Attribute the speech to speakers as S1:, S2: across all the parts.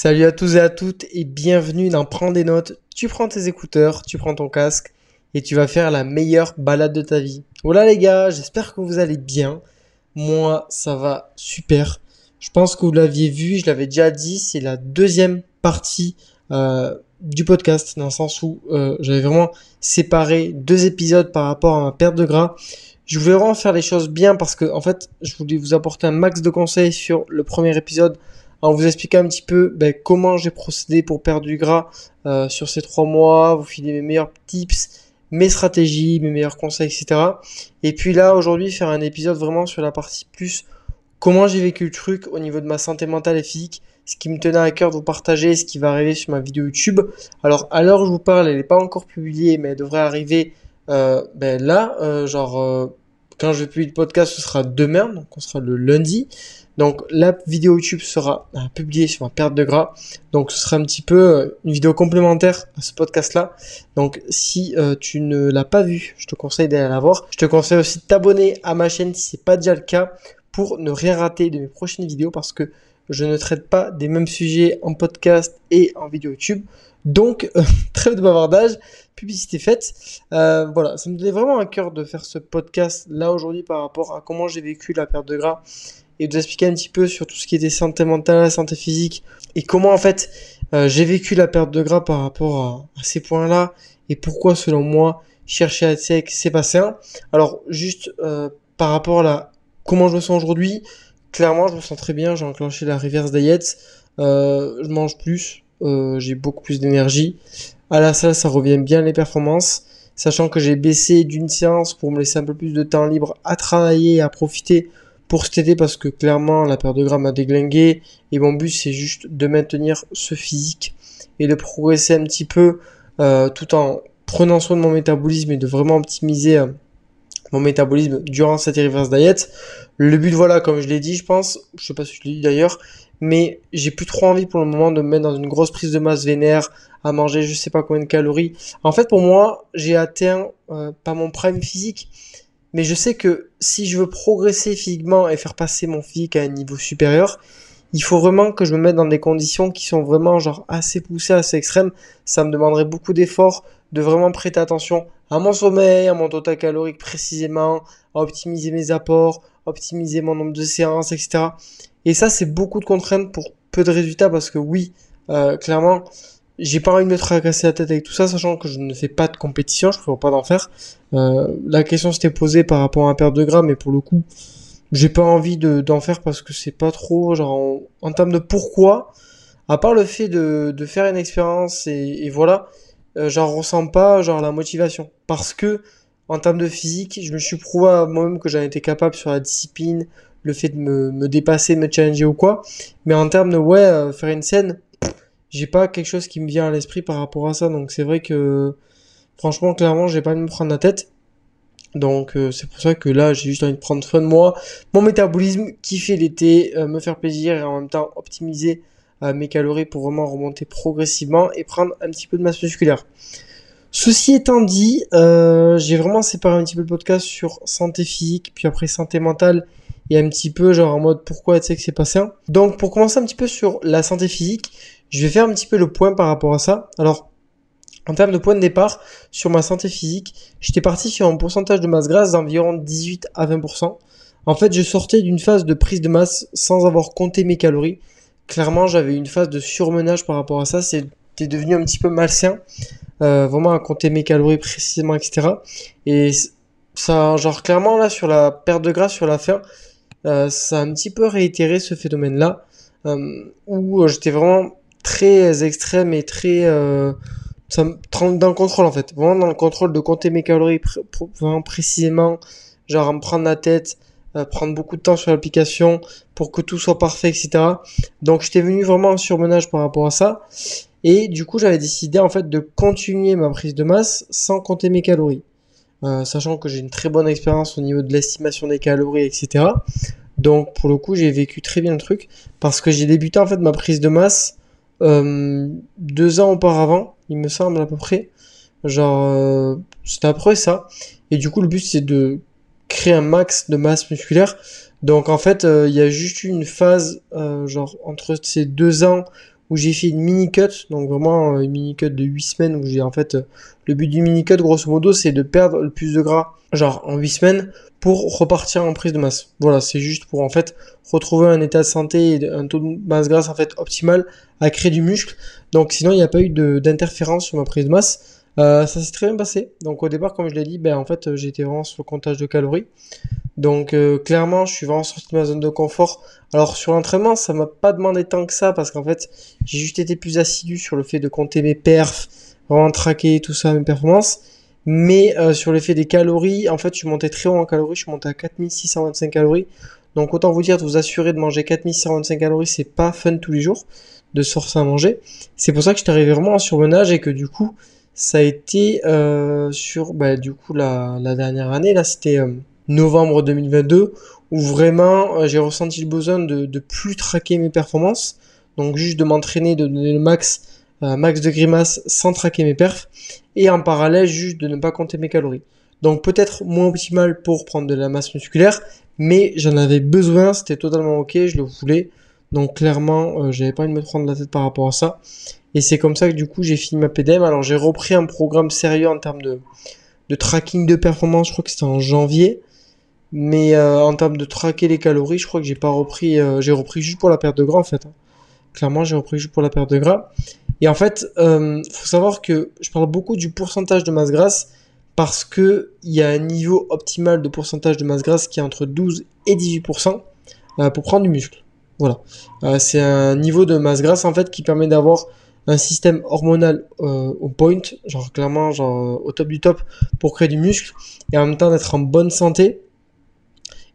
S1: Salut à tous et à toutes et bienvenue dans Prends des notes. Tu prends tes écouteurs, tu prends ton casque et tu vas faire la meilleure balade de ta vie. Voilà les gars, j'espère que vous allez bien. Moi, ça va super. Je pense que vous l'aviez vu, je l'avais déjà dit, c'est la deuxième partie euh, du podcast dans le sens où euh, j'avais vraiment séparé deux épisodes par rapport à ma perte de gras. Je voulais vraiment faire les choses bien parce que en fait, je voulais vous apporter un max de conseils sur le premier épisode en vous expliquant un petit peu ben, comment j'ai procédé pour perdre du gras euh, sur ces trois mois, vous filer mes meilleurs tips, mes stratégies, mes meilleurs conseils, etc. Et puis là, aujourd'hui, faire un épisode vraiment sur la partie plus comment j'ai vécu le truc au niveau de ma santé mentale et physique, ce qui me tenait à cœur de vous partager, ce qui va arriver sur ma vidéo YouTube. Alors, à l'heure où je vous parle, elle n'est pas encore publiée, mais elle devrait arriver euh, ben là, euh, genre, euh, quand je vais publier le podcast, ce sera demain, donc on sera le lundi. Donc la vidéo YouTube sera euh, publiée sur ma perte de gras. Donc ce sera un petit peu euh, une vidéo complémentaire à ce podcast-là. Donc si euh, tu ne l'as pas vu, je te conseille d'aller la voir. Je te conseille aussi de t'abonner à ma chaîne si c'est pas déjà le cas pour ne rien rater de mes prochaines vidéos parce que je ne traite pas des mêmes sujets en podcast et en vidéo YouTube. Donc, très de bavardage, publicité faite. voilà, ça me donnait vraiment à cœur de faire ce podcast là aujourd'hui par rapport à comment j'ai vécu la perte de gras et de vous expliquer un petit peu sur tout ce qui était santé mentale, santé physique et comment en fait euh, j'ai vécu la perte de gras par rapport à, ces points-là et pourquoi selon moi chercher à être sec c'est pas sain. Alors juste euh, par rapport à la, comment je me sens aujourd'hui, clairement je me sens très bien, j'ai enclenché la reverse diet, euh, je mange plus, euh, j'ai beaucoup plus d'énergie. À la salle ça revient bien les performances. Sachant que j'ai baissé d'une séance pour me laisser un peu plus de temps libre à travailler et à profiter pour cet été parce que clairement la perte de gras m'a déglingué. Et mon but c'est juste de maintenir ce physique et de progresser un petit peu euh, tout en prenant soin de mon métabolisme et de vraiment optimiser euh, mon métabolisme durant cette reverse diet. Le but voilà comme je l'ai dit je pense, je sais pas si je l'ai dit d'ailleurs, mais j'ai plus trop envie pour le moment de me mettre dans une grosse prise de masse vénère, à manger je sais pas combien de calories. En fait pour moi j'ai atteint euh, pas mon prime physique, mais je sais que si je veux progresser physiquement et faire passer mon physique à un niveau supérieur, il faut vraiment que je me mette dans des conditions qui sont vraiment genre assez poussées, assez extrêmes. Ça me demanderait beaucoup d'efforts, de vraiment prêter attention à mon sommeil, à mon total calorique précisément, à optimiser mes apports, optimiser mon nombre de séances, etc. Et ça, c'est beaucoup de contraintes pour peu de résultats parce que oui, euh, clairement, j'ai pas envie de me tracasser la tête avec tout ça, sachant que je ne fais pas de compétition, je préfère pas d'en faire. Euh, la question s'était posée par rapport à un perte de gras, mais pour le coup, j'ai pas envie de, d'en faire parce que c'est pas trop, genre, en, termes de pourquoi, à part le fait de, de faire une expérience et, voilà, euh, j'en ressens pas, genre, la motivation. Parce que, en termes de physique, je me suis prouvé à moi-même que j'en étais capable sur la discipline, le fait de me, me dépasser, me challenger ou quoi. Mais en termes de, ouais, euh, faire une scène, j'ai pas quelque chose qui me vient à l'esprit par rapport à ça. Donc c'est vrai que franchement, clairement, j'ai pas de me prendre la tête. Donc euh, c'est pour ça que là, j'ai juste envie de prendre soin de moi, mon métabolisme, kiffer l'été, euh, me faire plaisir et en même temps optimiser euh, mes calories pour vraiment remonter progressivement et prendre un petit peu de masse musculaire. Ceci étant dit, j'ai vraiment séparé un petit peu le podcast sur santé physique, puis après santé mentale et un petit peu genre en mode pourquoi tu sais que c'est pas. Donc pour commencer un petit peu sur la santé physique, je vais faire un petit peu le point par rapport à ça. Alors, en termes de point de départ, sur ma santé physique, j'étais parti sur un pourcentage de masse grasse d'environ 18 à 20%. En fait, je sortais d'une phase de prise de masse sans avoir compté mes calories. Clairement, j'avais une phase de surmenage par rapport à ça. C'était devenu un petit peu malsain. Euh, vraiment à compter mes calories précisément, etc. Et ça, genre clairement là, sur la perte de gras sur la fin, euh, ça a un petit peu réitéré ce phénomène-là. Euh, où j'étais vraiment très extrême et très ça me dans le contrôle en fait. Vraiment dans le contrôle de compter mes calories vraiment précisément. Genre me prendre la tête prendre beaucoup de temps sur l'application pour que tout soit parfait etc donc j'étais venu vraiment en surmenage par rapport à ça. Et du coup j'avais décidé en fait de continuer ma prise de masse sans compter mes calories. Euh, sachant que j'ai une très bonne expérience au niveau de l'estimation des calories etc donc pour le coup j'ai vécu très bien le truc parce que j'ai débuté en fait ma prise de masse deux ans auparavant, il me semble à peu près. Genre, euh, c'était après ça. Et du coup, le but c'est de créer un max de masse musculaire. Donc en fait, euh, il y a juste une phase, genre entre ces deux ans où j'ai fait une mini cut, donc vraiment euh, une mini cut de 8 semaines où j'ai en fait euh, le but du mini cut grosso modo c'est de perdre le plus de gras genre en 8 semaines pour repartir en prise de masse. Voilà, c'est juste pour en fait retrouver un état de santé et un taux de masse grasse en fait optimal à créer du muscle. Donc sinon il n'y a pas eu d'interférence sur ma prise de masse. Euh, ça s'est très bien passé. Donc au départ, comme je l'ai dit, ben en fait j'étais vraiment sur le comptage de calories. Donc euh, clairement, je suis vraiment sorti de ma zone de confort. Alors sur l'entraînement, ça m'a pas demandé tant que ça parce qu'en fait, j'ai juste été plus assidu sur le fait de compter mes perfs, vraiment traquer tout ça, mes performances. Mais euh, sur l'effet des calories, en fait, je suis monté très haut en calories, je suis monté à 4625 calories. Donc autant vous dire de vous assurer de manger 4625 calories, c'est pas fun tous les jours de se forcer à manger. C'est pour ça que je suis arrivé vraiment en surmenage et que du coup, ça a été euh, sur bah, du coup la, dernière année, là c'était novembre 2022 où vraiment euh, j'ai ressenti le besoin de, de plus traquer mes performances, donc juste de m'entraîner, de donner le max, euh, max de grimaces sans traquer mes perfs, et en parallèle juste de ne pas compter mes calories. Donc peut-être moins optimal pour prendre de la masse musculaire, mais j'en avais besoin, c'était totalement ok, je le voulais. Donc clairement, euh, j'avais pas envie de me prendre la tête par rapport à ça. Et c'est comme ça que du coup j'ai fini ma PDM. Alors j'ai repris un programme sérieux en termes de, de tracking de performance, je crois que c'était en janvier. Mais euh, en termes de traquer les calories, je crois que j'ai pas repris, euh, j'ai repris juste pour la perte de gras en fait. Hein. Clairement, j'ai repris juste pour la perte de gras. Et en fait, euh, faut savoir que je parle beaucoup du pourcentage de masse grasse parce que il y a un niveau optimal de pourcentage de masse grasse qui est entre 12 et 18% euh, pour prendre du muscle. Voilà, c'est un niveau de masse grasse en fait qui permet d'avoir un système hormonal au point, genre clairement genre au top du top pour créer du muscle et en même temps d'être en bonne santé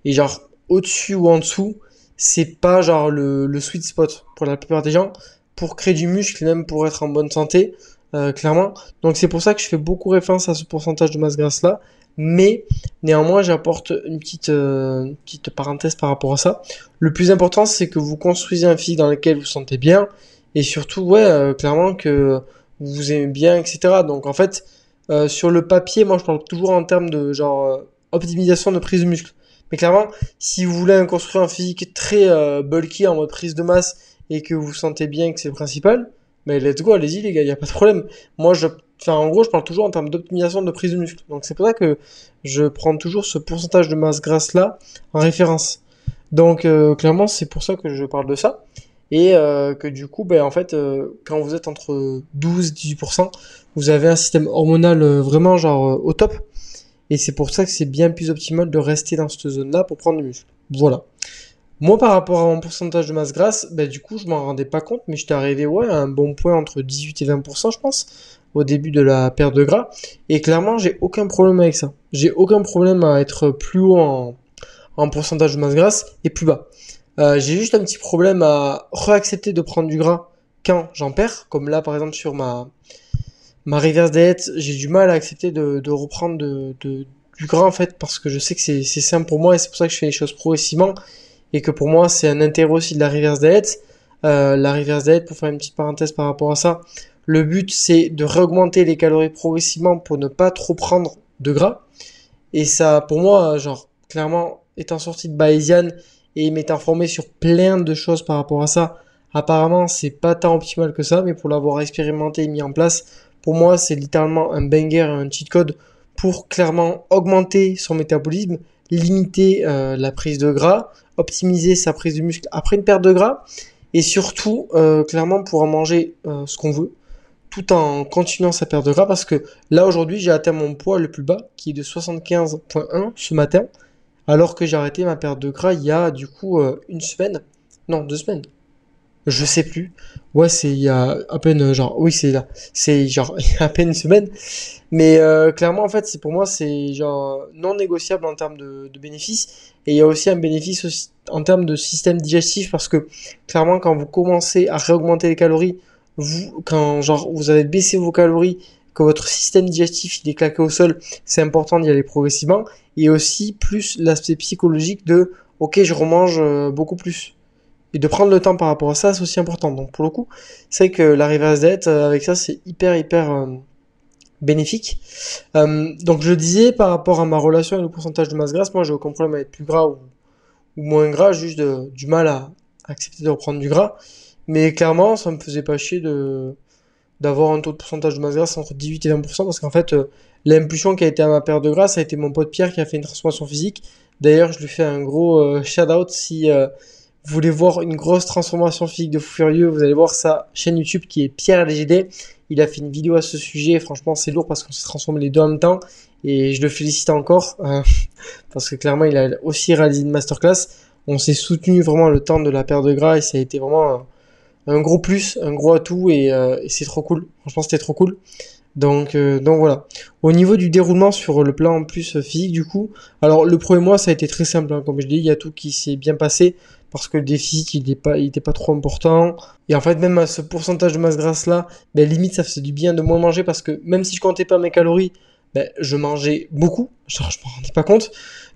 S1: et genre, au-dessus ou en dessous, c'est pas genre le, sweet spot pour la plupart des gens. Pour créer du muscle, même pour être en bonne santé, euh, clairement. Donc c'est pour ça que je fais beaucoup référence à ce pourcentage de masse grasse là. Mais néanmoins, j'apporte une petite, euh, petite parenthèse par rapport à ça. Le plus important, c'est que vous construisez un physique dans lequel vous vous sentez bien. Et surtout, ouais, euh, clairement que vous aimez bien, etc. Donc en fait, euh, sur le papier, moi je parle toujours en termes de genre optimisation de prise de muscle. Mais clairement, si vous voulez construire un physique très euh, bulky en mode prise de masse et que vous sentez bien que c'est le principal, mais let's go, allez-y les gars, il y a pas de problème. Moi, je, enfin, en gros, je parle toujours en termes d'optimisation de prise de muscle. Donc c'est pour ça que je prends toujours ce pourcentage de masse grasse là en référence. Donc euh, clairement, c'est pour ça que je parle de ça. Et euh, que du coup, ben, en fait, quand vous êtes entre 12 et 18%, vous avez un système hormonal vraiment genre au top. Et c'est pour ça que c'est bien plus optimal de rester dans cette zone-là pour prendre du muscle. Voilà. Moi, par rapport à mon pourcentage de masse grasse, ben, du coup, je m'en rendais pas compte, mais j'étais arrivé, ouais, à un bon point entre 18 et 20%, je pense, au début de la perte de gras. Et clairement, j'ai aucun problème avec ça. J'ai aucun problème à être plus haut en pourcentage de masse grasse et plus bas. Euh, j'ai juste un petit problème à réaccepter de prendre du gras quand j'en perds, comme là, par exemple, sur ma, ma reverse diet, j'ai du mal à accepter de, de reprendre de, de, du gras en fait parce que je sais que c'est simple pour moi et c'est pour ça que je fais les choses progressivement et que pour moi c'est un intérêt aussi de la reverse diet. Euh, la reverse diet, pour faire une petite parenthèse par rapport à ça, le but c'est de réaugmenter les calories progressivement pour ne pas trop prendre de gras. Et ça, pour moi, genre clairement, étant sorti de Bayesian et m'étant formé sur plein de choses par rapport à ça, apparemment c'est pas tant optimal que ça, mais pour l'avoir expérimenté et mis en place, pour moi, c'est littéralement un banger, un cheat code pour clairement augmenter son métabolisme, limiter euh, la prise de gras, optimiser sa prise de muscle après une perte de gras, et surtout, euh, clairement, en manger euh, ce qu'on veut, tout en continuant sa perte de gras, parce que là, aujourd'hui, j'ai atteint mon poids le plus bas, qui est de 75.1 ce matin, alors que j'ai arrêté ma perte de gras il y a, du coup, une semaine, non, deux semaines, je sais plus. Ouais, c'est il y a à peine genre oui, c'est là. C'est genre à peine une semaine. Mais euh, clairement en fait, c'est pour moi c'est genre non négociable en termes de, de bénéfices et il y a aussi un bénéfice aussi en termes de système digestif parce que clairement quand vous commencez à réaugmenter les calories, vous quand genre vous avez baissé vos calories, que votre système digestif il est claqué au sol, c'est important d'y aller progressivement et aussi plus l'aspect psychologique de OK, je remange euh, beaucoup plus et de prendre le temps par rapport à ça, c'est aussi important. Donc pour le coup, c'est que la reverse diet, euh, avec ça, c'est hyper hyper euh, bénéfique. Euh, donc je disais par rapport à ma relation avec le pourcentage de masse grasse, moi j'ai aucun problème à être plus gras ou, moins gras, juste du mal à accepter de reprendre du gras. Mais clairement, ça me faisait pas chier de d'avoir un taux de pourcentage de masse grasse entre 18 et 20% parce qu'en fait, euh, l'impulsion qui a été à ma paire de grâce a été mon pote Pierre qui a fait une transformation physique. D'ailleurs, je lui fais un gros euh, shout out si euh, vous voulez voir une grosse transformation physique de fou furieux, vous allez voir sa chaîne YouTube qui est Pierre LGD. Il a fait une vidéo à ce sujet. Franchement, c'est lourd parce qu'on s'est transformé les deux en même temps. Et je le félicite encore parce que clairement, il a aussi réalisé une masterclass. On s'est soutenu vraiment le temps de la paire de gras et ça a été vraiment un gros plus, un gros atout euh, et, c'est trop cool. Franchement, c'était trop cool. Donc, euh, voilà. Au niveau du déroulement sur le plan en plus physique, du coup, alors le premier mois, ça a été très simple. Hein, comme je dis, il y a tout qui s'est bien passé parce que le déficit, il n'était pas, trop important. Et en fait, même à ce pourcentage de masse grasse là, ben, limite, ça faisait du bien de moins manger parce que même si je comptais pas mes calories, ben, je mangeais beaucoup. Je me rendais pas compte.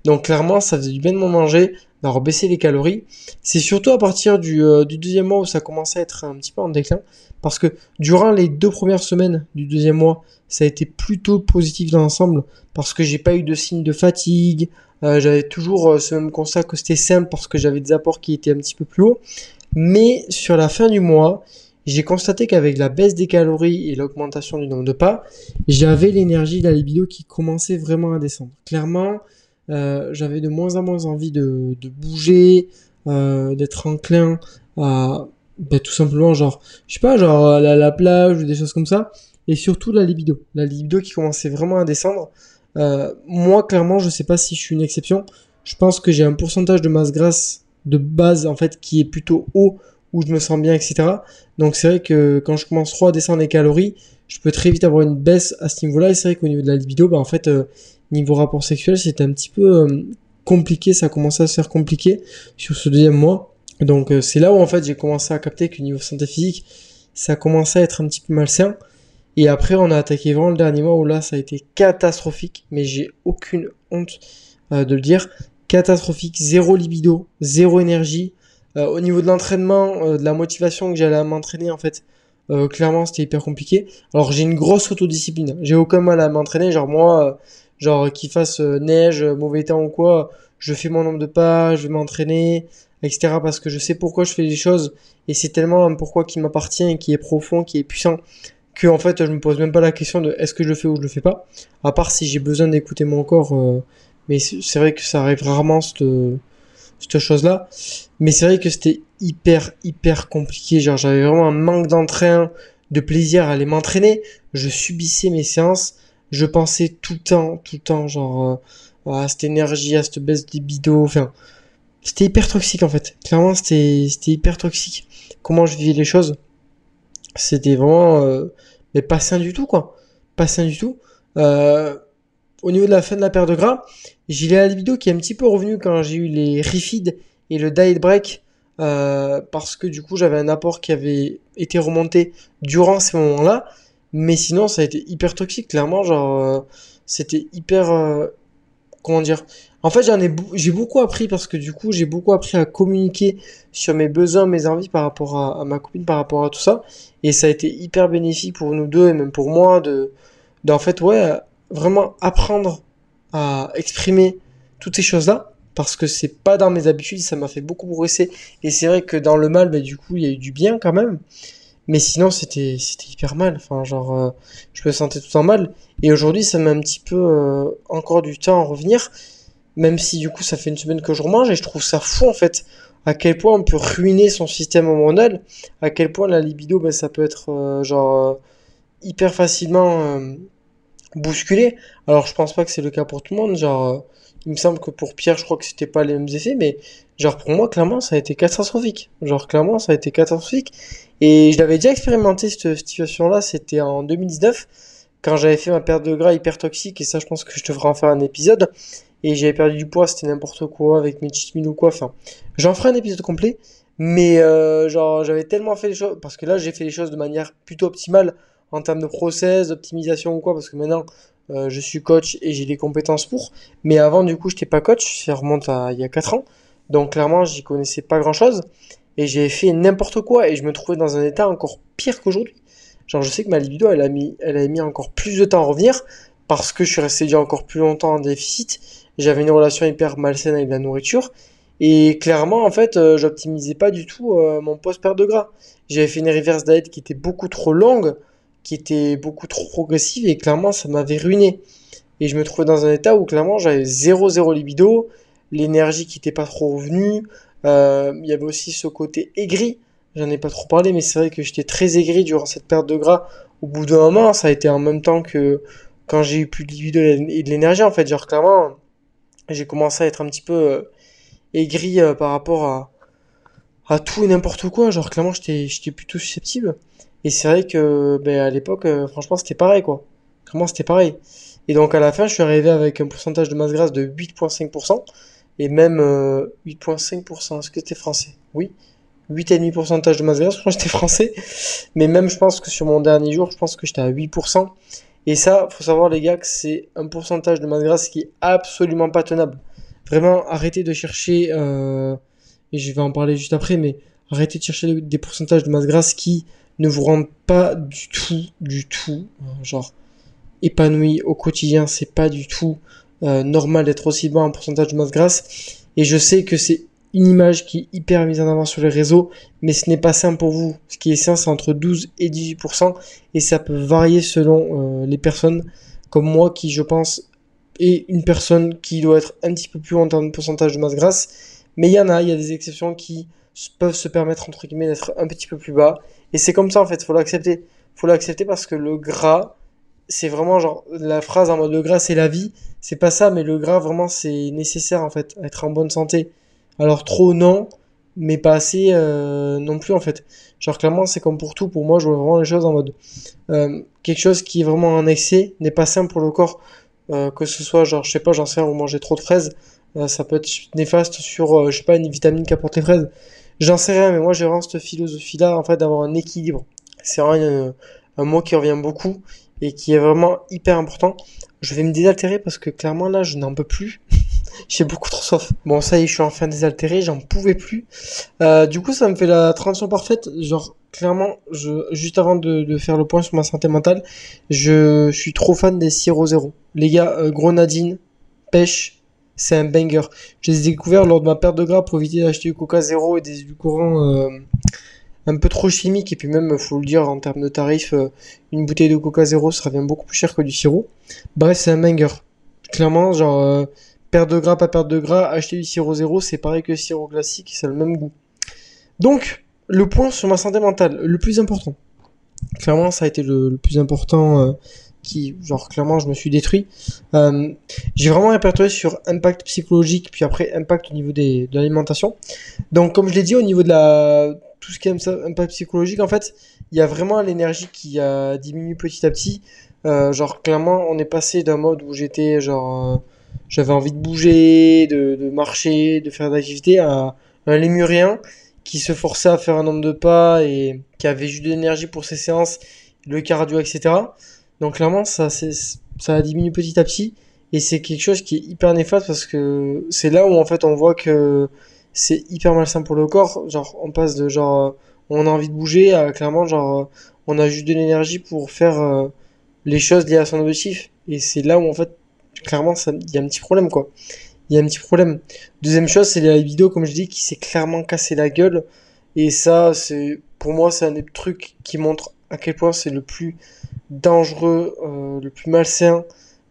S1: Donc clairement, ça faisait du bien de moins manger d'avoir baissé les calories. C'est surtout à partir du, euh, du, deuxième mois où ça commençait à être un petit peu en déclin. Parce que durant les deux premières semaines du deuxième mois, ça a été plutôt positif dans l'ensemble. Parce que j'ai pas eu de signe de fatigue. Euh, j'avais toujours euh, ce même constat que c'était simple parce que j'avais des apports qui étaient un petit peu plus hauts. Mais sur la fin du mois, j'ai constaté qu'avec la baisse des calories et l'augmentation du nombre de pas, j'avais l'énergie de la libido qui commençait vraiment à descendre. Clairement, j'avais de moins en moins envie de, de bouger, euh, d'être enclin à bah, tout simplement genre, je sais pas, genre à la, plage ou des choses comme ça. Et surtout la libido. La libido qui commençait vraiment à descendre. Euh, moi, clairement, je sais pas si je suis une exception. Je pense que j'ai un pourcentage de masse grasse de base, en fait, qui est plutôt haut, où je me sens bien, etc. Donc c'est vrai que quand je commence trop à descendre les calories, je peux très vite avoir une baisse à ce niveau-là. Et c'est vrai qu'au niveau de la libido, bah, en fait, euh, niveau rapport sexuel, c'était un petit peu euh, compliqué, ça a à se faire compliqué sur ce deuxième mois. Donc euh, c'est là où en fait j'ai commencé à capter que niveau santé physique, ça a commencé à être un petit peu malsain. Et après on a attaqué vraiment le dernier mois où là ça a été catastrophique, mais j'ai aucune honte euh, de le dire. Catastrophique, zéro libido, zéro énergie. au niveau de l'entraînement, de la motivation que j'allais à m'entraîner en fait, clairement c'était hyper compliqué. Alors j'ai une grosse autodiscipline, j'ai aucun mal à m'entraîner, genre moi genre qu'il fasse euh, neige, euh, mauvais temps ou quoi, je fais mon nombre de pas, je vais m'entraîner, etc. Parce que je sais pourquoi je fais les choses et c'est tellement un pourquoi qui m'appartient, qui est profond, qui est puissant, que en fait je me pose même pas la question de est-ce que je le fais ou je le fais pas. À part si j'ai besoin d'écouter mon corps, euh, mais c'est vrai que ça arrive rarement cette, cette chose-là. Mais c'est vrai que c'était hyper hyper compliqué. Genre j'avais vraiment un manque d'entrain, de plaisir à aller m'entraîner. Je subissais mes séances je pensais tout le temps, tout le temps, genre, euh, à cette énergie, à cette baisse des bidots, enfin, c'était hyper toxique en fait. Clairement, c'était, hyper toxique. Comment je vivais les choses, c'était vraiment, euh, mais pas sain du tout, quoi. Pas sain du tout. Euh, au niveau de la fin de la paire de gras, j'ai la libido qui est un petit peu revenu quand j'ai eu les refeed et le diet break. Euh, parce que du coup j'avais un apport qui avait été remonté durant ces moments-là mais sinon, ça a été hyper toxique, clairement. Genre, euh, c'était hyper. Euh, comment dire En fait, j'en ai, j'ai beaucoup appris parce que du coup, j'ai beaucoup appris à communiquer sur mes besoins, mes envies par rapport à, ma copine, par rapport à tout ça. Et ça a été hyper bénéfique pour nous deux et même pour moi de, d'en fait, ouais, vraiment apprendre à exprimer toutes ces choses-là parce que c'est pas dans mes habitudes, ça m'a fait beaucoup progresser. Et c'est vrai que dans le mal, bah, du coup, il y a eu du bien quand même. Mais sinon, c'était hyper mal. Enfin, genre, euh, je me sentais tout en mal. Et aujourd'hui, ça met un petit peu euh, encore du temps à revenir. Même si du coup, ça fait une semaine que je remange et je trouve ça fou en fait. À quel point on peut ruiner son système hormonal. À quel point la libido, ben, ça peut être euh, genre hyper facilement bousculé. Alors, je pense pas que c'est le cas pour tout le monde. Genre, il me semble que pour Pierre, je crois que c'était pas les mêmes effets, mais genre pour moi, clairement, ça a été catastrophique. Genre clairement, ça a été catastrophique. Et je l'avais déjà expérimenté cette situation-là, c'était en 2019, quand j'avais fait ma perte de gras hyper toxique, et ça, je pense que je devrais en faire un épisode. Et j'avais perdu du poids, c'était n'importe quoi, avec mes cheat ou quoi. Enfin, j'en ferai un épisode complet. Mais euh, genre, j'avais tellement fait les choses, parce que là, j'ai fait les choses de manière plutôt optimale en termes de process, d'optimisation ou quoi, parce que maintenant, euh, je suis coach et j'ai les compétences pour. Mais avant, du coup, j'étais pas coach, ça remonte à il y a 4 ans. Donc clairement, j'y connaissais pas grand-chose et j'ai fait n'importe quoi et je me trouvais dans un état encore pire qu'aujourd'hui. Genre je sais que ma libido elle a mis elle a mis encore plus de temps à revenir parce que je suis resté déjà encore plus longtemps en déficit. J'avais une relation hyper malsaine avec la nourriture Et clairement, en fait, euh, j'optimisais pas du tout euh, mon post perte de gras. J'avais fait une reverse diet qui était beaucoup trop longue, qui était beaucoup trop progressive et clairement, ça m'avait ruiné. Et je me trouvais dans un état où clairement, j'avais zéro zéro libido, l'énergie qui était pas trop revenue. Euh, il y avait aussi ce côté aigri. J'en ai pas trop parlé, mais c'est vrai que j'étais très aigri durant cette perte de gras. Au bout d'un moment, ça a été en même temps que quand j'ai eu plus de libido et de l'énergie, en fait. Genre, clairement, j'ai commencé à être un petit peu euh, aigri euh, par rapport à, à tout et n'importe quoi. Genre, clairement, j'étais plutôt susceptible. Et c'est vrai que, ben, à l'époque, euh, franchement, c'était pareil, quoi. Clairement, c'était pareil. Et donc, à la fin, je suis arrivé avec un pourcentage de masse grasse de 8,5%. Et même 8,5%. Est-ce que c'était français? Oui. 8,5% pourcentage de masse grasse, je que j'étais français. Mais même, je pense que sur mon dernier jour, je pense que j'étais à 8%. Et ça, faut savoir les gars que c'est un pourcentage de masse grasse qui est absolument pas tenable. Vraiment, arrêtez de chercher, euh, et je vais en parler juste après, mais arrêtez de chercher des pourcentages de masse grasse qui ne vous rendent pas du tout, du tout, euh, genre épanoui au quotidien. C'est pas du tout euh, normal d'être aussi bas en pourcentage de masse grasse. Et je sais que c'est une image qui est hyper mise en avant sur les réseaux, mais ce n'est pas simple pour vous. Ce qui est sain, c'est entre 12 et 18%, et ça peut varier selon euh, les personnes, comme moi qui, je pense, est une personne qui doit être un petit peu plus haut en termes de pourcentage de masse grasse, mais il y en a, il y a des exceptions qui peuvent se permettre, entre guillemets, d'être un petit peu plus bas, et c'est comme ça, en fait, faut l'accepter. Faut l'accepter parce que le gras, c'est vraiment genre, la phrase en mode le gras c'est la vie, c'est pas ça, mais le gras, vraiment, c'est nécessaire, en fait, être en bonne santé. Alors trop non, mais pas assez euh, non plus en fait. Genre clairement c'est comme pour tout, pour moi je vois vraiment les choses en mode euh, quelque chose qui est vraiment en excès n'est pas sain pour le corps. Euh, que ce soit genre je sais pas j'en sais rien, vous mangez trop de fraises, ça peut être néfaste sur je sais pas une vitamine qu'apportent les fraises. J'en sais rien mais moi j'ai vraiment cette philosophie là en fait d'avoir un équilibre. C'est vraiment un mot qui revient beaucoup et qui est vraiment hyper important. Je vais me désaltérer parce que clairement là je n'en peux plus. J'ai beaucoup trop soif. Bon, ça y est, je suis enfin désaltéré, j'en pouvais plus. Euh, du coup, ça me fait la transition parfaite. Genre, clairement, je, juste avant de, faire le point sur ma santé mentale, je, suis trop fan des sirop zéro. Les gars, euh, grenadine, pêche, c'est un banger. Je les ai découverts lors de ma perte de gras pour éviter d'acheter du coca zéro et des courant euh, un peu trop chimiques. Et puis même, faut le dire, en termes de tarifs, euh, une bouteille de coca zéro, ça revient beaucoup plus cher que du sirop. Bref, c'est un banger. Clairement, genre euh, Perte de gras, pas perte de gras, acheter du sirop zéro, c'est pareil que le sirop classique, a le même goût. Donc, le point sur ma santé mentale, le plus important. Clairement, ça a été le, plus important euh, qui, genre, clairement, je me suis détruit. Euh, j'ai vraiment répertorié sur impact psychologique, puis après impact au niveau des, de l'alimentation. Donc, comme je l'ai dit, au niveau de la tout ce qui est impact psychologique, en fait, il y a vraiment l'énergie qui a diminué petit à petit. Euh, genre, clairement, on est passé d'un mode où j'étais genre j'avais envie de bouger, de, de marcher, de faire d'activité, à un lémurien qui se forçait à faire un nombre de pas et qui avait juste de l'énergie pour ses séances, le cardio, etc. Donc clairement, ça, ça a diminué petit à petit et c'est quelque chose qui est hyper néfaste parce que c'est là où en fait on voit que c'est hyper malsain pour le corps. Genre, on passe de genre, on a envie de bouger à clairement genre, on a juste de l'énergie pour faire euh, les choses liées à son objectif. Et c'est là où en fait clairement, il y a un petit problème, quoi. Il y a un petit problème. Deuxième chose, c'est la vidéo, comme je dis, qui s'est clairement cassé la gueule. Et ça, c'est, pour moi, c'est un des trucs qui montre à quel point c'est le plus dangereux, euh, le plus malsain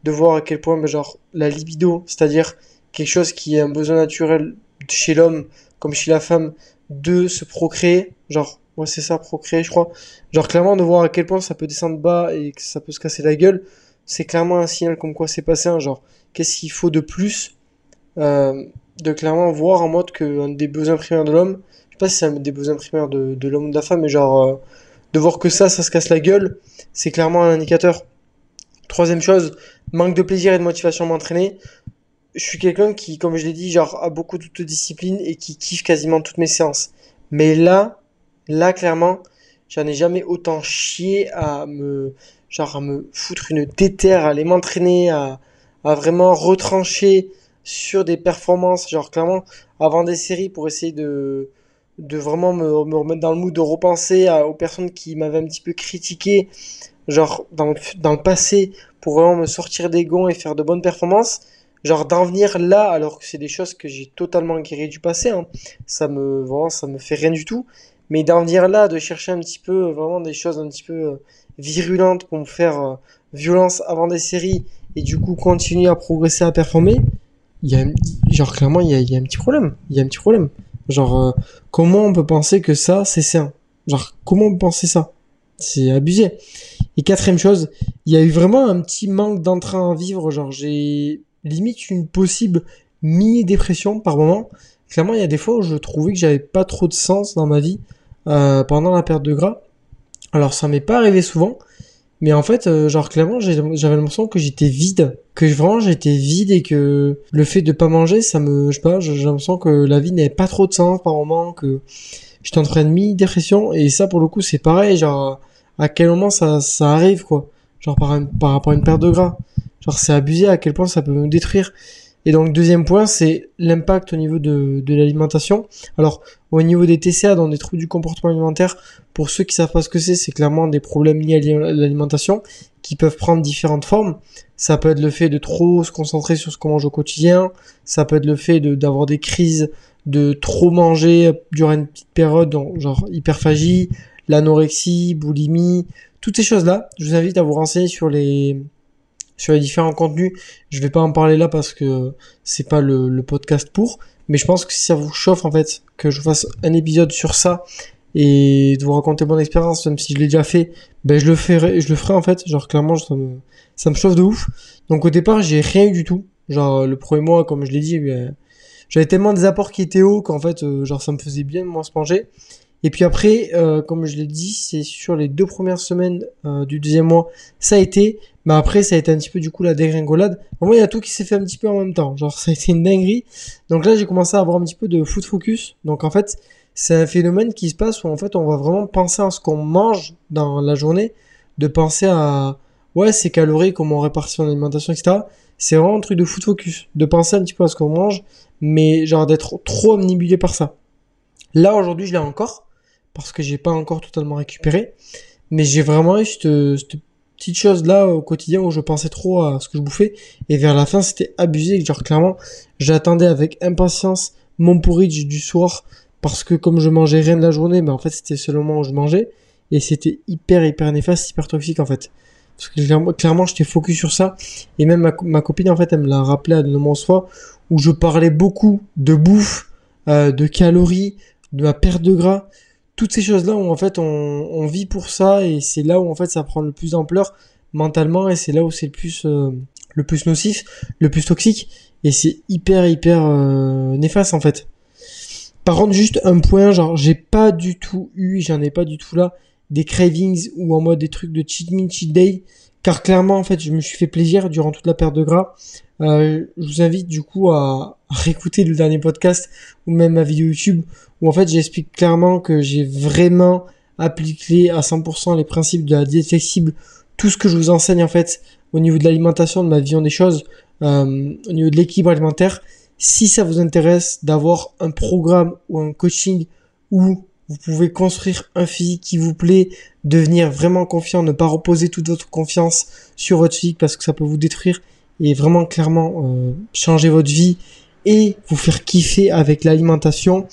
S1: de voir à quel point, ben, genre, la libido, c'est-à-dire quelque chose qui est un besoin naturel chez l'homme, comme chez la femme, de se procréer, genre, ouais, c'est ça, procréer, je crois. Genre, clairement, de voir à quel point ça peut descendre bas et que ça peut se casser la gueule, c'est clairement un signal comme quoi c'est passé genre qu'est-ce qu'il faut de plus euh, de clairement voir en mode que un des besoins primaires de l'homme je sais pas si c'est un des besoins primaires de, de l'homme ou de la femme mais genre euh, de voir que ça ça se casse la gueule c'est clairement un indicateur. Troisième chose manque de plaisir et de motivation à m'entraîner. Je suis quelqu'un qui comme je l'ai dit genre a beaucoup de discipline et qui kiffe quasiment toutes mes séances. Mais là là clairement j'en ai jamais autant chié à me genre à me foutre une déterre, à aller m'entraîner, à vraiment retrancher sur des performances, genre clairement avant des séries pour essayer de de vraiment me, me remettre dans le mood, de repenser aux personnes qui m'avaient un petit peu critiqué, genre dans le, dans le passé, pour vraiment me sortir des gonds et faire de bonnes performances. genre d'en venir là, alors que c'est des choses que j'ai totalement guéri du passé, hein. ça me, vraiment, ça me fait rien du tout. Mais d'en venir là, de chercher un petit peu, vraiment des choses un petit peu euh, virulentes pour me faire euh, violence avant des séries et du coup continuer à progresser, à performer, il y a, genre clairement, il y a, y a un petit problème. Il y a un petit problème. Genre, euh, comment on peut penser que ça, c'est sain? Genre, comment on peut penser ça? C'est abusé. Et quatrième chose, il y a eu vraiment un petit manque d'entrain à vivre. Genre, j'ai limite une possible mini-dépression par moment. Clairement, il y a des fois où je trouvais que j'avais pas trop de sens dans ma vie euh, pendant la perte de gras. Alors, ça m'est pas arrivé souvent, mais en fait, euh, genre clairement, j'avais l'impression que j'étais vide, que vraiment j'étais vide et que le fait de pas manger, ça me, je sais pas, j'ai l'impression que la vie n'avait pas trop de sens par moment, que j'étais en train de mi dépression et ça pour le coup c'est pareil, genre à quel moment ça, ça arrive quoi, genre par, par rapport à une perte de gras, genre c'est abusé à quel point ça peut me détruire. Et donc deuxième point, c'est l'impact au niveau de, de l'alimentation. Alors au niveau des TCA, dans des troubles du comportement alimentaire, pour ceux qui savent pas ce que c'est, c'est clairement des problèmes liés à l'alimentation qui peuvent prendre différentes formes. Ça peut être le fait de trop se concentrer sur ce qu'on mange au quotidien. Ça peut être le fait d'avoir des crises de trop manger durant une petite période, genre hyperphagie, l'anorexie, boulimie, toutes ces choses-là. Je vous invite à vous renseigner sur les sur les différents contenus. Je vais pas en parler là parce que c'est pas le, podcast pour, mais je pense que si ça vous chauffe en fait, que je fasse un épisode sur ça et de vous raconter mon expérience, même si je l'ai déjà fait, ben je le ferai, je le ferai en fait. Genre clairement, ça me, ça me chauffe de ouf. Donc au départ, j'ai rien eu du tout. Genre le premier mois, comme je l'ai dit, ben, j'avais tellement des apports qui étaient hauts qu'en fait, euh, genre ça me faisait bien de moins se manger. Et puis après, euh, comme je l'ai dit, c'est sur les deux premières semaines euh, du deuxième mois, ça a été. Mais après, ça a été un petit peu du coup la dégringolade. En vrai, il y a tout qui s'est fait un petit peu en même temps. Genre, ça a été une dinguerie. Donc là, j'ai commencé à avoir un petit peu de foot focus. Donc en fait, c'est un phénomène qui se passe où en fait, on va vraiment penser à ce qu'on mange dans la journée, de penser à ouais, ces calories, comment on répartit son alimentation, etc. C'est vraiment un truc de foot focus, de penser un petit peu à ce qu'on mange, mais genre d'être trop omnibulé par ça. Là aujourd'hui, je l'ai encore parce que j'ai pas encore totalement récupéré. Mais j'ai vraiment eu cette, petite chose là au quotidien où je pensais trop à ce que je bouffais. Et vers la fin, c'était abusé. Genre clairement, j'attendais avec impatience mon porridge du soir parce que comme je mangeais rien de la journée, mais ben, en fait c'était le moment où je mangeais. Et c'était hyper hyper néfaste, hyper toxique en fait. Parce que clairement, j'étais focus sur ça. Et même ma, ma, copine, en fait, elle me l'a rappelé à de nombreuses fois, où je parlais beaucoup de bouffe, euh, de calories, de ma perte de gras toutes ces choses-là où en fait on, vit pour ça et c'est là où en fait ça prend le plus d'ampleur mentalement et c'est là où c'est le plus euh, le plus nocif, le plus toxique et c'est hyper hyper euh, néfaste en fait. Par contre juste un point genre j'ai pas du tout eu, j'en ai pas du tout là des cravings ou en mode des trucs de cheat meal, cheat day car clairement en fait je me suis fait plaisir durant toute la perte de gras. Euh, je vous invite du coup à, réécouter le dernier podcast ou même ma vidéo YouTube où en fait j'explique clairement que j'ai vraiment appliqué à 100% les principes de la diète flexible, tout ce que je vous enseigne en fait au niveau de l'alimentation, de ma vision des choses, euh, au niveau de l'équilibre alimentaire. Si ça vous intéresse d'avoir un programme ou un coaching où vous pouvez construire un physique qui vous plaît, devenir vraiment confiant, ne pas reposer toute votre confiance sur votre physique parce que ça peut vous détruire et vraiment clairement euh, changer votre vie et vous faire kiffer avec l'alimentation.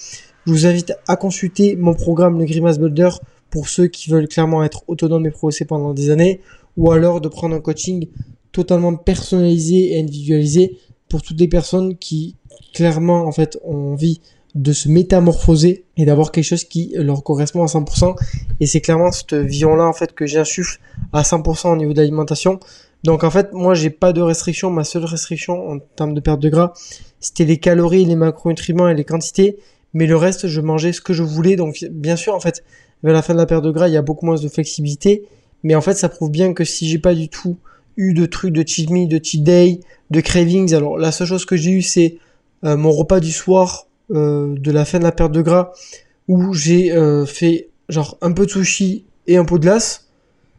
S1: Je vous invite à consulter mon programme le Grimace Builder pour ceux qui veulent clairement être autonomes et progresser pendant des années ou alors de prendre un coaching totalement personnalisé et individualisé pour toutes les personnes qui clairement en fait ont envie de se métamorphoser et d'avoir quelque chose qui leur correspond à 100% et c'est clairement cette vision là en fait que j'insuffle à 100% au niveau de l'alimentation donc en fait, moi j'ai pas de restriction. Ma seule restriction en termes de perte de gras, c'était les calories, les macronutriments et les quantités. Mais le reste, je mangeais ce que je voulais. Donc bien sûr, en fait, vers la fin de la perte de gras, il y a beaucoup moins de flexibilité. Mais en fait, ça prouve bien que si j'ai pas du tout eu de trucs de cheat meal, de cheat day, de cravings, alors la seule chose que j'ai eu, c'est euh, mon repas du soir de la fin de la perte de gras, où j'ai euh, fait genre un peu de sushi et un pot de glace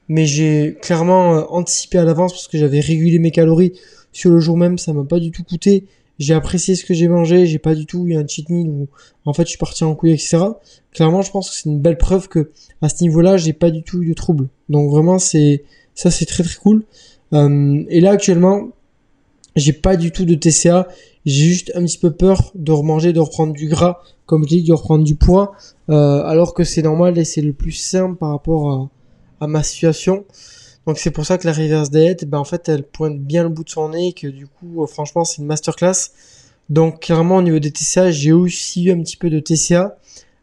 S1: mais j'ai clairement euh, anticipé à l'avance parce que j'avais régulé mes calories sur le jour même, ça m'a pas du tout coûté. J'ai apprécié ce que j'ai mangé, j'ai pas du tout eu un cheat meal où en fait je suis parti en couille, etc. Clairement, je pense que c'est une belle preuve que à ce niveau-là, j'ai pas du tout eu de troubles. Donc vraiment, c'est ça, c'est très très cool. Euh, et là actuellement, j'ai pas du tout de TCA. J'ai juste un petit peu peur de remanger, de reprendre du gras, comme je dis, de reprendre du poids, euh, alors que c'est normal et c'est le plus simple par rapport à, ma situation. Donc c'est pour ça que la reverse diet, ben en fait, elle pointe bien le bout de son nez, que du coup, euh, franchement, c'est une masterclass. Donc clairement, au niveau des TCA, j'ai aussi eu un petit peu de TCA.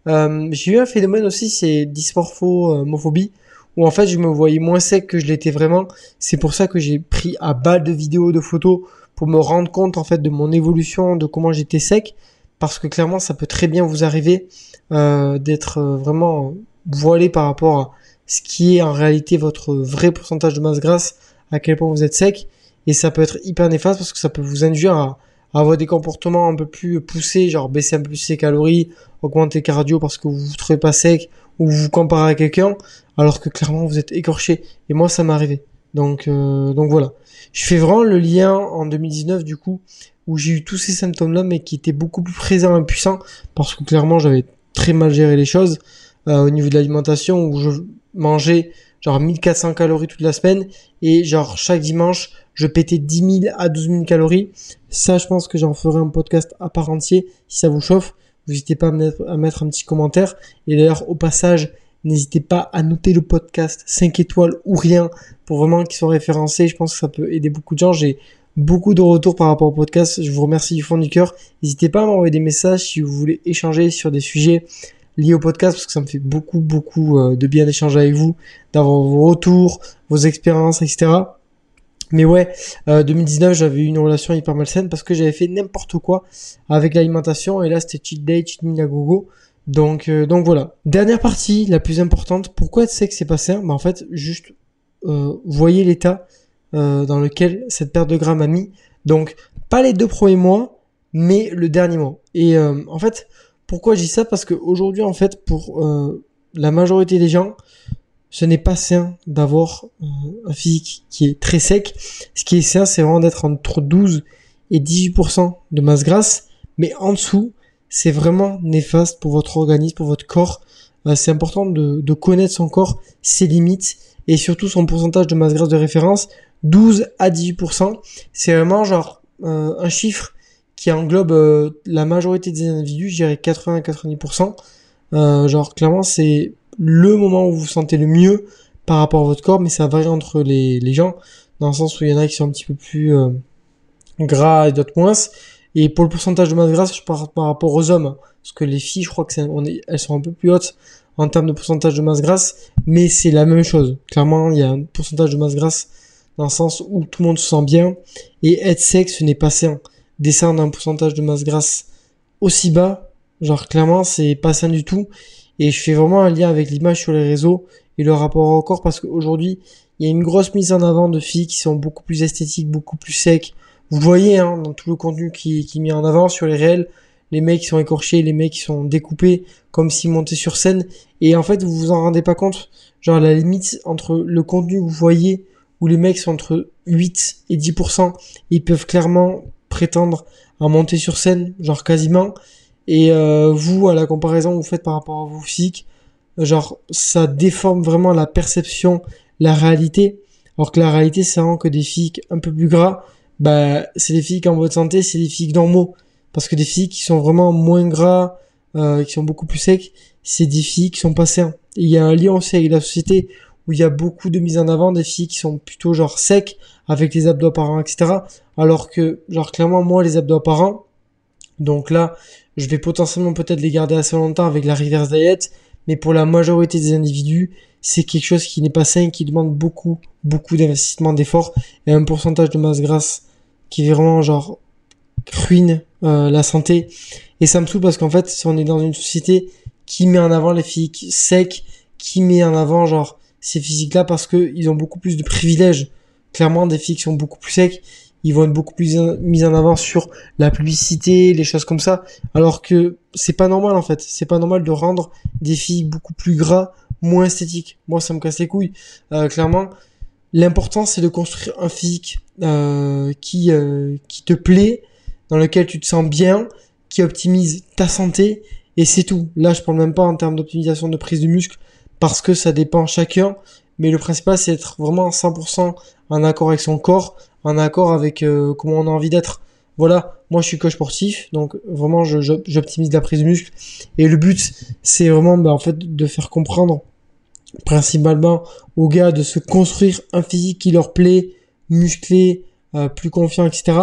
S1: Euh, j'ai eu un phénomène aussi, c'est dysmorphomophobie, où en fait, je me voyais moins sec que je l'étais vraiment. C'est pour ça que j'ai pris à bas de vidéos, de photos, pour me rendre compte en fait de mon évolution, de comment j'étais sec, parce que clairement ça peut très bien vous arriver euh, d'être euh, vraiment voilé par rapport à ce qui est en réalité votre vrai pourcentage de masse grasse, à quel point vous êtes sec, et ça peut être hyper néfaste parce que ça peut vous induire à, avoir des comportements un peu plus poussés, genre baisser un peu plus ses calories, augmenter cardio parce que vous vous trouvez pas sec, ou vous vous comparez à quelqu'un, alors que clairement vous êtes écorché. Et moi ça m'est arrivé. Donc, euh, donc voilà. Je fais vraiment le lien en 2019 du coup où j'ai eu tous ces symptômes-là mais qui étaient beaucoup plus présents et puissants parce que clairement j'avais très mal géré les choses euh, au niveau de l'alimentation où je mangeais genre 1400 calories toute la semaine et genre chaque dimanche je pétais 10 000 à 12 000 calories. Ça je pense que j'en ferai un podcast à part entier si ça vous chauffe. N'hésitez pas à mettre, à mettre un petit commentaire. Et d'ailleurs au passage N'hésitez pas à noter le podcast 5 étoiles ou rien pour vraiment qu'ils soient référencés. Je pense que ça peut aider beaucoup de gens. J'ai beaucoup de retours par rapport au podcast. Je vous remercie du fond du cœur. N'hésitez pas à m'envoyer des messages si vous voulez échanger sur des sujets liés au podcast parce que ça me fait beaucoup beaucoup euh, de bien d'échanger avec vous, d'avoir vos retours, vos expériences, etc. Mais ouais, 2019, euh, j'avais eu une relation hyper malsaine parce que j'avais fait n'importe quoi avec l'alimentation et là c'était cheat day, cheat meal gogo. Donc, euh, donc voilà. Dernière partie, la plus importante. Pourquoi être sec c'est passé Bah en fait, juste euh, voyez l'état euh, dans lequel cette perte de grammes a mis. Donc pas les deux premiers mois, mais le dernier mois. Et euh, en fait, pourquoi je dis ça? Parce qu'aujourd'hui, en fait, pour la majorité des gens, ce n'est pas sain d'avoir un physique qui est très sec. Ce qui est sain, c'est vraiment d'être entre 12 et 18% de masse grasse, mais en dessous, c'est vraiment néfaste pour votre organisme, pour votre corps. Euh, c'est important de, connaître son corps, ses limites et surtout son pourcentage de masse grasse de référence. 12 à 18%, c'est vraiment genre euh, un chiffre qui englobe euh, la majorité des individus, je dirais 80 à 90%. genre clairement c'est le moment où vous vous sentez le mieux par rapport à votre corps, mais ça varie entre les, les gens, dans le sens où il y en a qui sont un petit peu plus gras et d'autres moins. Et pour le pourcentage de masse grasse, je parle par rapport aux hommes, parce que les filles, je crois que c'est, elles sont un peu plus hautes en termes de pourcentage de masse grasse, mais c'est la même chose. Clairement, il y a un pourcentage de masse grasse dans le sens où tout le monde se sent bien, et être sec, ce n'est pas sain. Descendre d'un pourcentage de masse grasse aussi bas, genre clairement, c'est pas sain du tout. Et je fais vraiment un lien avec l'image sur les réseaux et le rapport au corps parce qu'aujourd'hui, il y a une grosse mise en avant de filles qui sont beaucoup plus esthétiques, beaucoup plus secs, vous voyez hein, dans tout le contenu qui, qui est mis en avant sur les réels, les mecs sont écorchés, les mecs qui sont découpés comme s'ils montaient sur scène. Et en fait, vous vous en rendez pas compte. Genre la limite entre le contenu que vous voyez, où les mecs sont entre 8 et 10%, ils peuvent clairement prétendre à monter sur scène, genre quasiment. Et euh, vous, à la comparaison que vous faites par rapport à vos physiques, genre ça déforme vraiment la perception, la réalité. Alors que la réalité, c'est vraiment que des physiques un peu plus gras, bah c'est des physiques en bonne santé, c'est des physiques normaux. Parce que des filles qui sont vraiment moins gras, euh, qui sont beaucoup plus secs, c'est des filles qui sont pas sains. il y a un lien aussi avec la société où il y a beaucoup de mise en avant des filles qui sont plutôt genre secs, avec les abdos apparents, etc. Alors que, genre clairement, moi, les abdos apparents, donc là, je vais potentiellement peut-être les garder assez longtemps avec la reverse diet, mais pour la majorité des individus, c'est quelque chose qui n'est pas sain, qui demande beaucoup, beaucoup d'investissement, d'efforts et un pourcentage de masse grasse qui vraiment genre ruine euh, la santé. Et ça me saoule parce qu'en fait, si on est dans une société qui met en avant les physiques secs, qui met en avant genre ces physiques-là parce que ils ont beaucoup plus de privilèges. Clairement, des filles qui sont beaucoup plus secs, ils vont être beaucoup plus mis en avant sur la publicité, les choses comme ça. Alors que c'est pas normal en fait. C'est pas normal de rendre des filles beaucoup plus gras, moins esthétiques. Moi, ça me casse les couilles. Euh, clairement, l'important c'est de construire un physique euh, qui, euh, qui te plaît, dans lequel tu te sens bien, qui optimise ta santé, et c'est tout. Là, je parle même pas en termes d'optimisation de prise de muscle, parce que ça dépend chacun, mais le principal, c'est d'être vraiment 100% en accord avec son corps, en accord avec euh, comment on a envie d'être. Voilà, moi je suis coach sportif, donc vraiment j'optimise la prise de muscle. Et le but, c'est vraiment bah, en fait de faire comprendre principalement aux gars de se construire un physique qui leur plaît, musclé, euh, plus confiant, etc.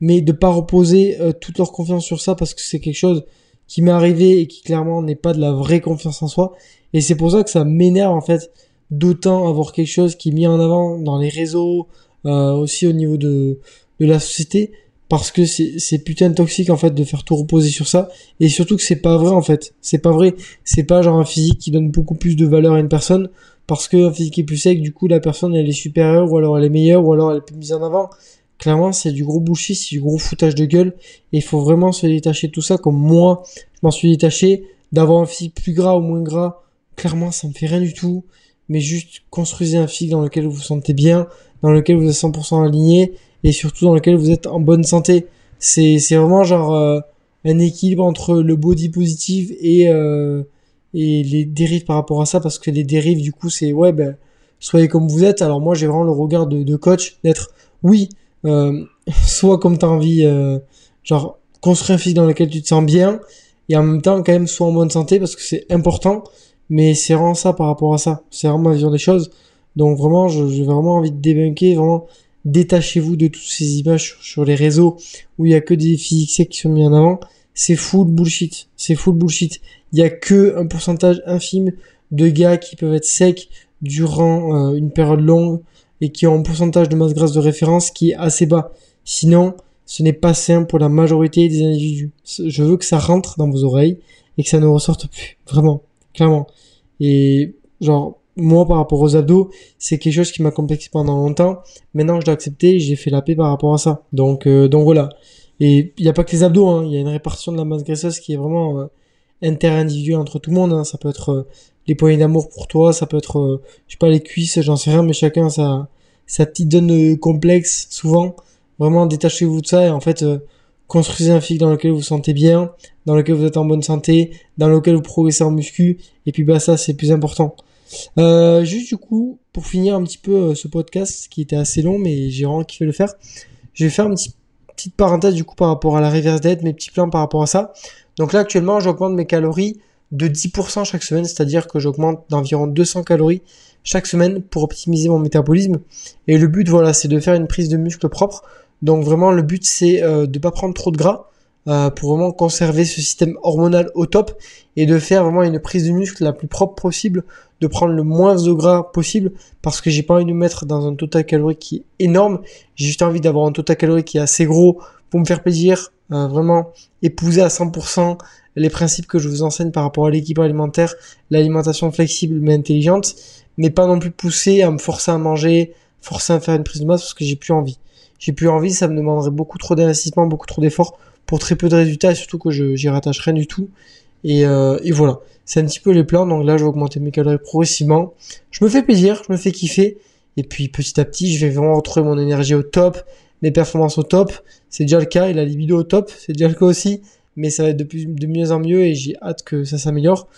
S1: Mais de pas reposer euh, toute leur confiance sur ça parce que c'est quelque chose qui m'est arrivé et qui clairement n'est pas de la vraie confiance en soi. Et c'est pour ça que ça m'énerve en fait d'autant avoir quelque chose qui est mis en avant dans les réseaux, euh, aussi au niveau de, de la société, parce que c'est putain toxique en fait de faire tout reposer sur ça. Et surtout que c'est pas vrai en fait. C'est pas vrai. C'est pas genre un physique qui donne beaucoup plus de valeur à une personne parce que un physique est plus sec du coup la personne elle est supérieure ou alors elle est meilleure ou alors elle est plus mise en avant. Clairement c'est du gros bullshit c'est du gros foutage de gueule. Et il faut vraiment se détacher de tout ça comme moi je m'en suis détaché. D'avoir un physique plus gras ou moins gras clairement ça me fait rien du tout. Mais juste construisez un physique dans lequel vous vous sentez bien dans lequel vous êtes 100% aligné et surtout dans lequel vous êtes en bonne santé. C'est c'est vraiment genre euh, un équilibre entre le body positive et euh, et les dérives par rapport à ça parce que les dérives du coup c'est ouais ben soyez comme vous êtes. Alors moi j'ai vraiment le regard de, de coach d'être oui euh, soit comme t'as envie euh, genre construire un physique dans lequel tu te sens bien et en même temps quand même soit en bonne santé parce que c'est important mais c'est vraiment ça par rapport à ça c'est vraiment ma vision des choses donc vraiment j'ai vraiment envie de débunker vraiment détachez-vous de toutes ces images sur, les réseaux où il y a que des physiques qui sont mis en avant. C'est full bullshit. C'est full bullshit. Il y a que un pourcentage infime de gars qui peuvent être secs durant euh, une période longue et qui ont un pourcentage de masse grasse de référence qui est assez bas. Sinon, ce n'est pas sain pour la majorité des individus. Je veux que ça rentre dans vos oreilles et que ça ne ressorte plus. Vraiment. Clairement. Et genre, moi par rapport aux abdos, c'est quelque chose qui m'a complexé pendant longtemps. Maintenant je l'ai accepté, j'ai fait la paix par rapport à ça. Donc euh, donc voilà. Et il n'y a pas que les abdos, hein. il y a une répartition de la masse graisseuse qui est vraiment euh, inter-individuelle entre tout le monde. Hein. Ça peut être euh, les poignées d'amour pour toi, ça peut être, euh, je sais pas, les cuisses, j'en sais rien, mais chacun sa, sa petite zone complexe, souvent. Vraiment, détachez-vous de ça et en fait, construisez un physique dans lequel vous vous sentez bien, dans lequel vous êtes en bonne santé, dans lequel vous progressez en muscu, et puis bah ça, c'est plus important. Euh, juste du coup, pour finir un petit peu euh, ce podcast qui était assez long, mais j'ai vraiment kiffé le faire, je vais faire une petite parenthèse du coup par rapport à la reverse date, mes petits plans par rapport à ça. Donc là actuellement, j'augmente mes calories de 10% chaque semaine, c'est-à-dire que j'augmente d'environ 200 calories chaque semaine pour optimiser mon métabolisme. Et le but, voilà, c'est de faire une prise de muscle propre. Donc vraiment, le but, c'est euh, de pas prendre trop de gras euh, pour vraiment conserver ce système hormonal au top et de faire vraiment une prise de muscle la plus propre possible de prendre le moins de gras possible parce que j'ai pas envie de me mettre dans un total calorique qui est énorme. J'ai juste envie d'avoir un total calorique qui est assez gros pour me faire plaisir, euh, vraiment épouser à 100% les principes que je vous enseigne par rapport à l'équilibre alimentaire, l'alimentation flexible mais intelligente, mais pas non plus pousser à me forcer à manger, forcer à faire une prise de masse parce que j'ai plus envie. J'ai plus envie, ça me demanderait beaucoup trop d'investissement, beaucoup trop d'efforts pour très peu de résultats et surtout que je j'y rattache rien du tout. Et, euh, et voilà c'est un petit peu les plans. Donc là, je vais augmenter mes calories progressivement. Je me fais plaisir, je me fais kiffer. Et puis petit à petit, je vais vraiment retrouver mon énergie au top, mes performances au top. C'est déjà le cas et la libido au top, c'est déjà le cas aussi. Mais ça va être de mieux en mieux et j'ai hâte que ça s'améliore.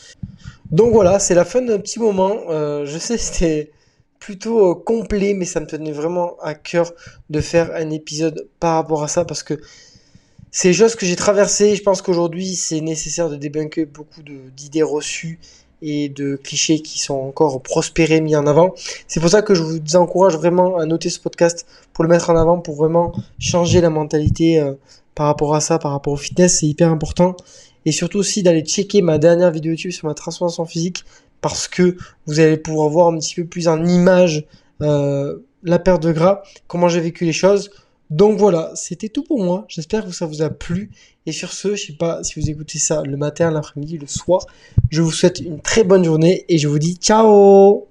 S1: Donc voilà, c'est la fin d'un petit moment. Euh, je sais, c'était plutôt euh, complet, mais ça me tenait vraiment à cœur de faire un épisode par rapport à ça parce que des choses que j'ai traversées. Je pense qu'aujourd'hui, c'est nécessaire de débunker beaucoup d'idées reçues et de clichés qui sont encore prospérés, mis en avant. C'est pour ça que je vous encourage vraiment à noter ce podcast pour le mettre en avant, pour vraiment changer la mentalité euh, par rapport à ça, par rapport au fitness. C'est hyper important. Et surtout aussi d'aller checker ma dernière vidéo YouTube sur ma transformation physique parce que vous allez pouvoir voir un petit peu plus en image euh, la perte de gras, comment j'ai vécu les choses. Donc voilà, c'était tout pour moi. J'espère que ça vous a plu. Et sur ce, je sais pas si vous écoutez ça le matin, l'après-midi, le soir. Je vous souhaite une très bonne journée et je vous dis ciao